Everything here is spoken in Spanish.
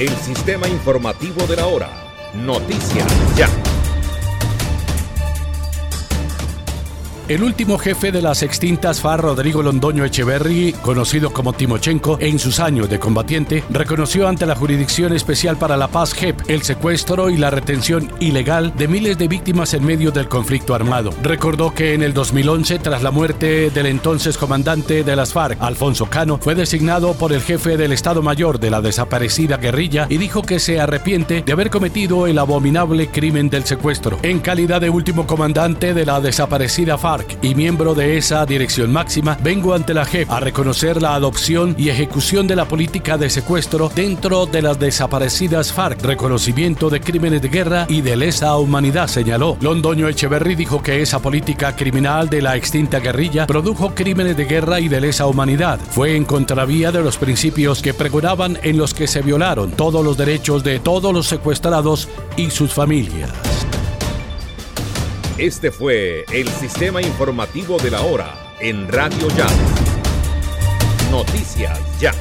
el sistema informativo de la hora. Noticias Ya. El último jefe de las extintas FARC, Rodrigo Londoño Echeverry, conocido como Timochenko, en sus años de combatiente, reconoció ante la Jurisdicción Especial para la Paz JEP el secuestro y la retención ilegal de miles de víctimas en medio del conflicto armado. Recordó que en el 2011, tras la muerte del entonces comandante de las FARC, Alfonso Cano, fue designado por el jefe del Estado Mayor de la desaparecida guerrilla y dijo que se arrepiente de haber cometido el abominable crimen del secuestro. En calidad de último comandante de la desaparecida FARC, y miembro de esa dirección máxima, vengo ante la JEP a reconocer la adopción y ejecución de la política de secuestro dentro de las desaparecidas FARC, reconocimiento de crímenes de guerra y de lesa humanidad, señaló. Londoño Echeverry dijo que esa política criminal de la extinta guerrilla produjo crímenes de guerra y de lesa humanidad. Fue en contravía de los principios que pregonaban en los que se violaron todos los derechos de todos los secuestrados y sus familias. Este fue el sistema informativo de la hora en Radio Ya. Noticias Ya.